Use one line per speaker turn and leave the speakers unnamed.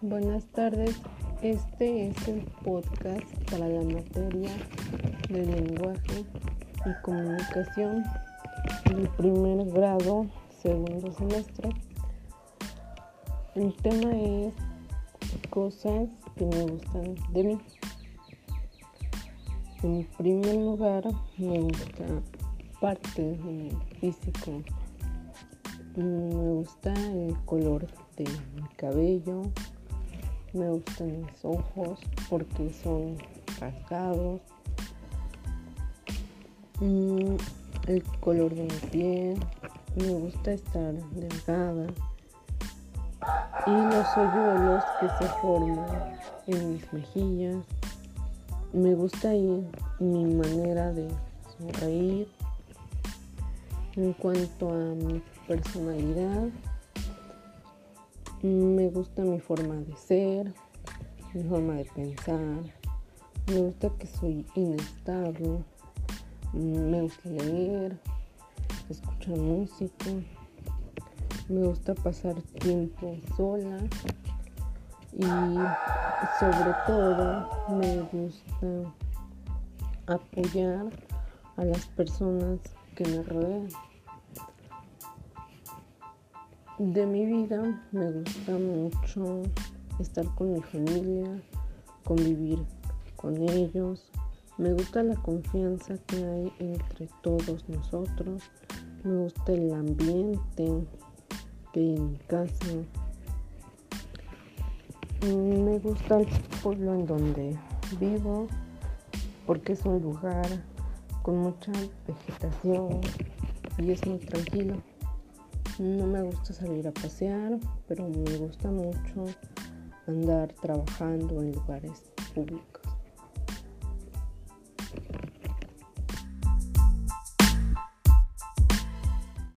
Buenas tardes, este es el podcast para la materia de lenguaje y comunicación del primer grado, segundo semestre. El tema es cosas que me gustan de mí. En primer lugar, me gusta parte de mi físico. Me gusta el color de mi cabello, me gustan mis ojos porque son rasgados, mm, el color de mi piel, me gusta estar delgada y los hoyuelos que se forman en mis mejillas. Me gusta ir mi manera de sonreír. En cuanto a mi personalidad, me gusta mi forma de ser, mi forma de pensar. Me gusta que soy inestable. Me gusta leer, escuchar música. Me gusta pasar tiempo sola. Y sobre todo me gusta apoyar a las personas que me rodean. De mi vida me gusta mucho estar con mi familia, convivir con ellos. Me gusta la confianza que hay entre todos nosotros. Me gusta el ambiente que hay en mi casa. Me gusta el pueblo en donde vivo porque es un lugar con mucha vegetación y es muy tranquilo. No me gusta salir a pasear, pero me gusta mucho andar trabajando en lugares públicos.